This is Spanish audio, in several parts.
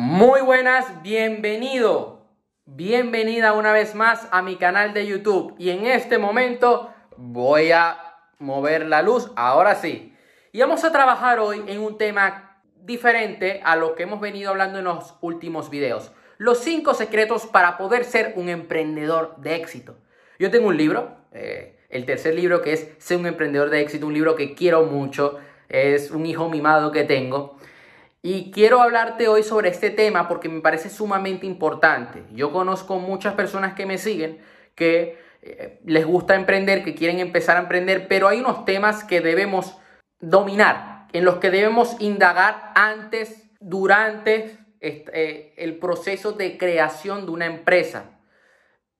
Muy buenas, bienvenido, bienvenida una vez más a mi canal de YouTube. Y en este momento voy a mover la luz, ahora sí. Y vamos a trabajar hoy en un tema diferente a lo que hemos venido hablando en los últimos videos. Los cinco secretos para poder ser un emprendedor de éxito. Yo tengo un libro, eh, el tercer libro que es Ser un emprendedor de éxito, un libro que quiero mucho, es un hijo mimado que tengo. Y quiero hablarte hoy sobre este tema porque me parece sumamente importante. Yo conozco muchas personas que me siguen que eh, les gusta emprender, que quieren empezar a emprender, pero hay unos temas que debemos dominar, en los que debemos indagar antes, durante eh, el proceso de creación de una empresa.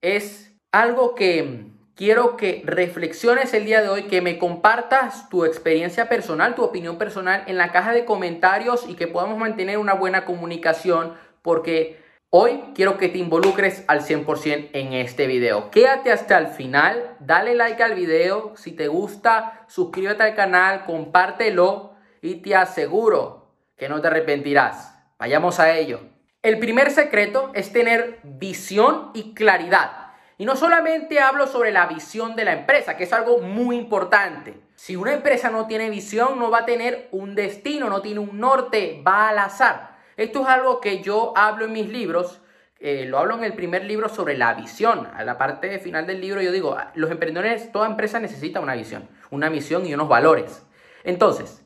Es algo que quiero que reflexiones el día de hoy, que me compartas tu experiencia personal, tu opinión personal en la caja de comentarios y que podamos mantener una buena comunicación porque hoy quiero que te involucres al 100% en este video. Quédate hasta el final, dale like al video, si te gusta, suscríbete al canal, compártelo y te aseguro que no te arrepentirás. Vayamos a ello. El primer secreto es tener visión y claridad. Y no solamente hablo sobre la visión de la empresa, que es algo muy importante. Si una empresa no tiene visión, no va a tener un destino, no tiene un norte, va al azar. Esto es algo que yo hablo en mis libros. Eh, lo hablo en el primer libro sobre la visión. A la parte final del libro yo digo, los emprendedores, toda empresa necesita una visión, una misión y unos valores. Entonces,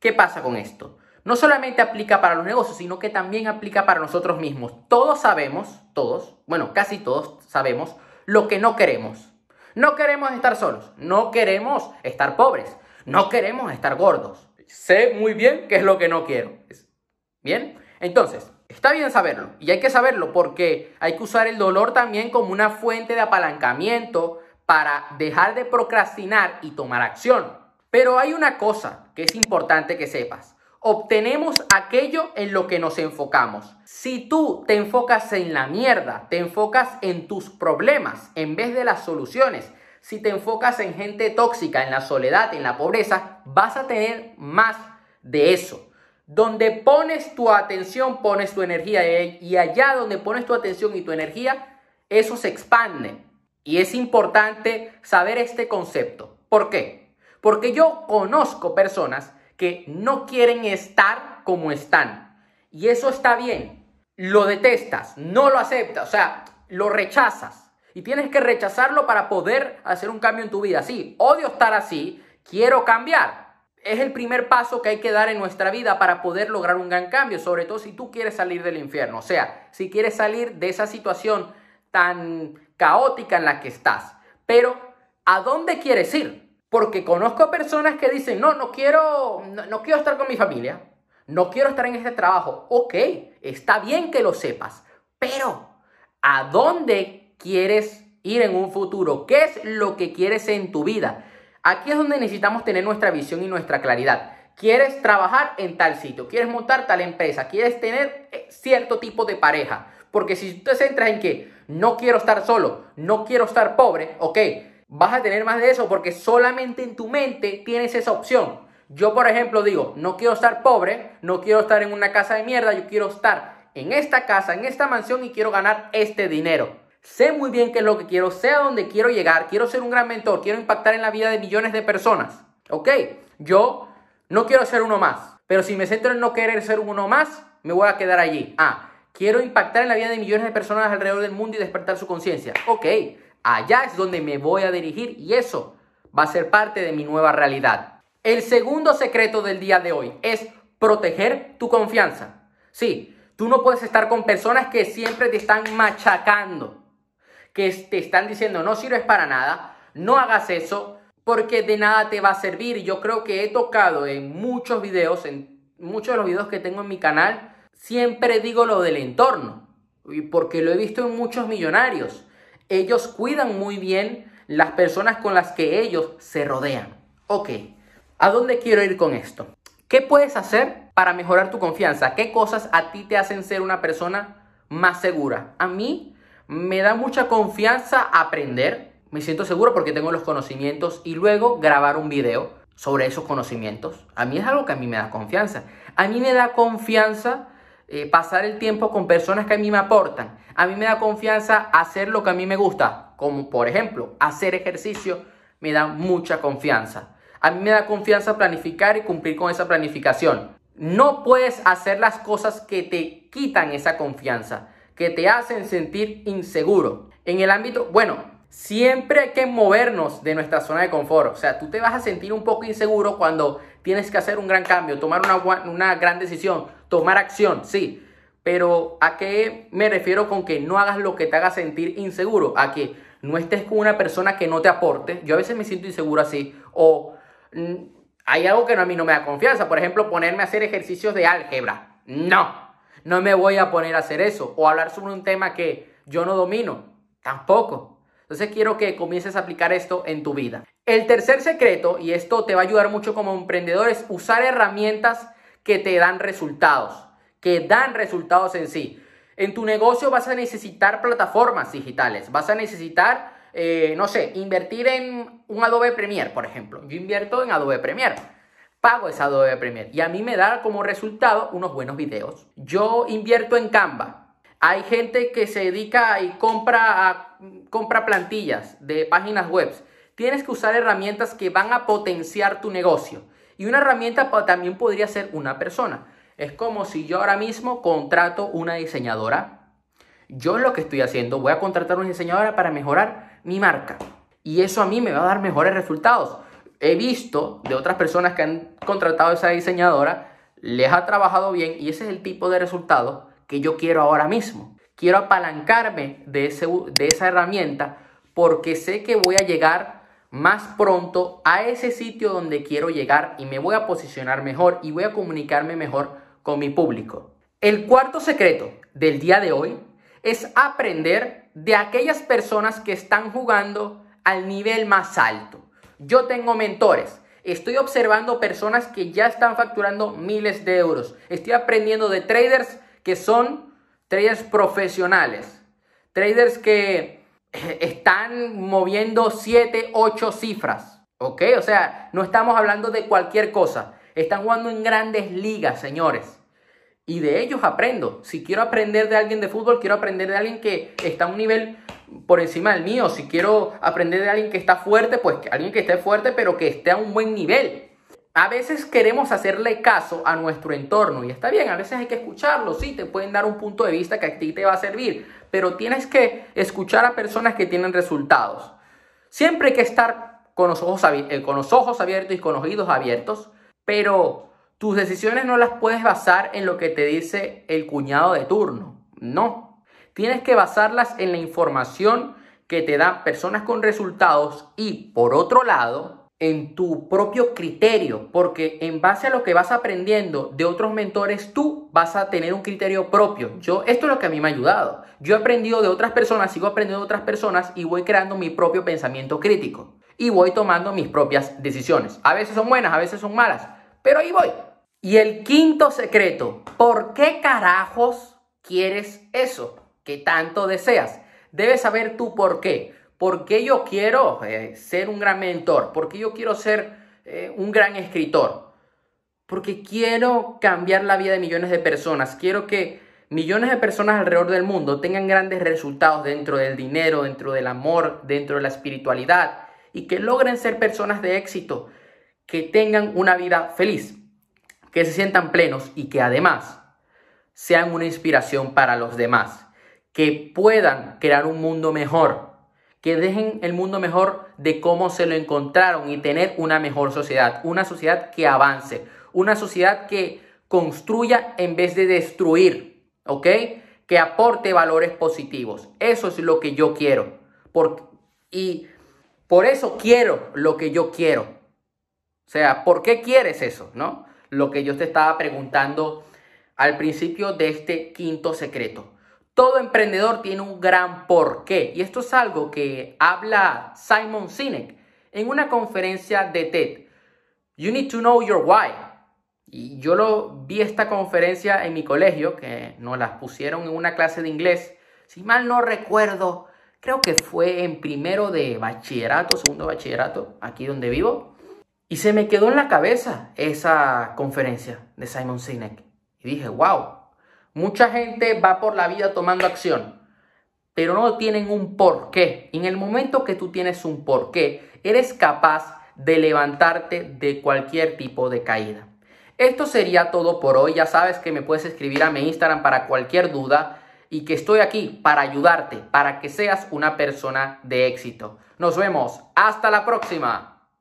¿qué pasa con esto? No solamente aplica para los negocios, sino que también aplica para nosotros mismos. Todos sabemos, todos, bueno, casi todos sabemos lo que no queremos. No queremos estar solos, no queremos estar pobres, no queremos estar gordos. Sé muy bien qué es lo que no quiero. ¿Bien? Entonces, está bien saberlo y hay que saberlo porque hay que usar el dolor también como una fuente de apalancamiento para dejar de procrastinar y tomar acción. Pero hay una cosa que es importante que sepas obtenemos aquello en lo que nos enfocamos. Si tú te enfocas en la mierda, te enfocas en tus problemas en vez de las soluciones, si te enfocas en gente tóxica, en la soledad, en la pobreza, vas a tener más de eso. Donde pones tu atención, pones tu energía y allá donde pones tu atención y tu energía, eso se expande. Y es importante saber este concepto. ¿Por qué? Porque yo conozco personas que no quieren estar como están. Y eso está bien. Lo detestas, no lo aceptas, o sea, lo rechazas. Y tienes que rechazarlo para poder hacer un cambio en tu vida. Sí, odio estar así, quiero cambiar. Es el primer paso que hay que dar en nuestra vida para poder lograr un gran cambio, sobre todo si tú quieres salir del infierno, o sea, si quieres salir de esa situación tan caótica en la que estás. Pero, ¿a dónde quieres ir? Porque conozco personas que dicen, no, no quiero, no, quiero estar con mi familia, no quiero estar en este trabajo. Ok, está bien que lo sepas, pero ¿a dónde quieres ir en un futuro? ¿Qué es lo que quieres en tu vida? Aquí es donde necesitamos tener nuestra visión y nuestra claridad. ¿Quieres trabajar en tal sitio? ¿Quieres montar tal empresa? ¿Quieres tener eh, cierto tipo de pareja? Porque si tú te centras en que no quiero estar solo, no quiero estar pobre, ok, vas a tener más de eso porque solamente en tu mente tienes esa opción. Yo, por ejemplo, digo, no quiero estar pobre, no quiero estar en una casa de mierda, yo quiero estar en esta casa, en esta mansión y quiero ganar este dinero. Sé muy bien qué es lo que quiero, sé a dónde quiero llegar, quiero ser un gran mentor, quiero impactar en la vida de millones de personas. ¿Ok? Yo no quiero ser uno más, pero si me centro en no querer ser uno más, me voy a quedar allí. Ah, quiero impactar en la vida de millones de personas alrededor del mundo y despertar su conciencia. Ok, Allá es donde me voy a dirigir y eso va a ser parte de mi nueva realidad. El segundo secreto del día de hoy es proteger tu confianza. Sí, tú no puedes estar con personas que siempre te están machacando, que te están diciendo no sirves para nada, no hagas eso, porque de nada te va a servir. Yo creo que he tocado en muchos videos, en muchos de los videos que tengo en mi canal, siempre digo lo del entorno, porque lo he visto en muchos millonarios ellos cuidan muy bien las personas con las que ellos se rodean. Ok, ¿a dónde quiero ir con esto? ¿Qué puedes hacer para mejorar tu confianza? ¿Qué cosas a ti te hacen ser una persona más segura? A mí me da mucha confianza aprender, me siento seguro porque tengo los conocimientos y luego grabar un video sobre esos conocimientos. A mí es algo que a mí me da confianza. A mí me da confianza eh, pasar el tiempo con personas que a mí me aportan. A mí me da confianza hacer lo que a mí me gusta, como por ejemplo hacer ejercicio, me da mucha confianza. A mí me da confianza planificar y cumplir con esa planificación. No puedes hacer las cosas que te quitan esa confianza, que te hacen sentir inseguro. En el ámbito, bueno, siempre hay que movernos de nuestra zona de confort. O sea, tú te vas a sentir un poco inseguro cuando tienes que hacer un gran cambio, tomar una, una gran decisión, tomar acción, sí. Pero ¿a qué me refiero con que no hagas lo que te haga sentir inseguro? A que no estés con una persona que no te aporte. Yo a veces me siento inseguro así. O mm, hay algo que a mí no me da confianza. Por ejemplo, ponerme a hacer ejercicios de álgebra. No, no me voy a poner a hacer eso. O hablar sobre un tema que yo no domino. Tampoco. Entonces quiero que comiences a aplicar esto en tu vida. El tercer secreto, y esto te va a ayudar mucho como emprendedor, es usar herramientas que te dan resultados, que dan resultados en sí. En tu negocio vas a necesitar plataformas digitales, vas a necesitar eh, no sé, invertir en un Adobe Premiere, por ejemplo. Yo invierto en Adobe Premiere. Pago ese Adobe Premiere y a mí me da como resultado unos buenos videos. Yo invierto en Canva. Hay gente que se dedica y compra, compra plantillas de páginas web. Tienes que usar herramientas que van a potenciar tu negocio. Y una herramienta también podría ser una persona. Es como si yo ahora mismo contrato una diseñadora. Yo lo que estoy haciendo, voy a contratar una diseñadora para mejorar mi marca. Y eso a mí me va a dar mejores resultados. He visto de otras personas que han contratado a esa diseñadora, les ha trabajado bien y ese es el tipo de resultado que yo quiero ahora mismo. Quiero apalancarme de, ese, de esa herramienta porque sé que voy a llegar más pronto a ese sitio donde quiero llegar y me voy a posicionar mejor y voy a comunicarme mejor con mi público. El cuarto secreto del día de hoy es aprender de aquellas personas que están jugando al nivel más alto. Yo tengo mentores. Estoy observando personas que ya están facturando miles de euros. Estoy aprendiendo de traders que son traders profesionales. Traders que están moviendo 7, 8 cifras. ¿Ok? O sea, no estamos hablando de cualquier cosa. Están jugando en grandes ligas, señores. Y de ellos aprendo. Si quiero aprender de alguien de fútbol, quiero aprender de alguien que está a un nivel por encima del mío. Si quiero aprender de alguien que está fuerte, pues alguien que esté fuerte, pero que esté a un buen nivel. A veces queremos hacerle caso a nuestro entorno y está bien, a veces hay que escucharlo, sí, te pueden dar un punto de vista que a ti te va a servir, pero tienes que escuchar a personas que tienen resultados. Siempre hay que estar con los ojos, eh, con los ojos abiertos y con los oídos abiertos, pero tus decisiones no las puedes basar en lo que te dice el cuñado de turno. No. Tienes que basarlas en la información que te dan personas con resultados y, por otro lado, en tu propio criterio, porque en base a lo que vas aprendiendo de otros mentores, tú vas a tener un criterio propio. Yo, esto es lo que a mí me ha ayudado. Yo he aprendido de otras personas, sigo aprendiendo de otras personas y voy creando mi propio pensamiento crítico y voy tomando mis propias decisiones. A veces son buenas, a veces son malas, pero ahí voy. Y el quinto secreto, ¿por qué carajos quieres eso que tanto deseas? Debes saber tú por qué. ¿Por qué yo quiero eh, ser un gran mentor? ¿Por qué yo quiero ser eh, un gran escritor? Porque quiero cambiar la vida de millones de personas. Quiero que millones de personas alrededor del mundo tengan grandes resultados dentro del dinero, dentro del amor, dentro de la espiritualidad y que logren ser personas de éxito que tengan una vida feliz, que se sientan plenos y que además sean una inspiración para los demás, que puedan crear un mundo mejor, que dejen el mundo mejor de cómo se lo encontraron y tener una mejor sociedad, una sociedad que avance, una sociedad que construya en vez de destruir, ¿ok? Que aporte valores positivos. Eso es lo que yo quiero. y por eso quiero lo que yo quiero. O sea, ¿por qué quieres eso? ¿No? Lo que yo te estaba preguntando al principio de este quinto secreto. Todo emprendedor tiene un gran porqué y esto es algo que habla Simon Sinek en una conferencia de TED. You need to know your why. Y yo lo vi esta conferencia en mi colegio, que nos las pusieron en una clase de inglés. Si mal no recuerdo, creo que fue en primero de bachillerato, segundo bachillerato, aquí donde vivo. Y se me quedó en la cabeza esa conferencia de Simon Sinek. Y dije, wow, Mucha gente va por la vida tomando acción, pero no tienen un porqué. En el momento que tú tienes un porqué, eres capaz de levantarte de cualquier tipo de caída. Esto sería todo por hoy. Ya sabes que me puedes escribir a mi Instagram para cualquier duda y que estoy aquí para ayudarte, para que seas una persona de éxito. Nos vemos. Hasta la próxima.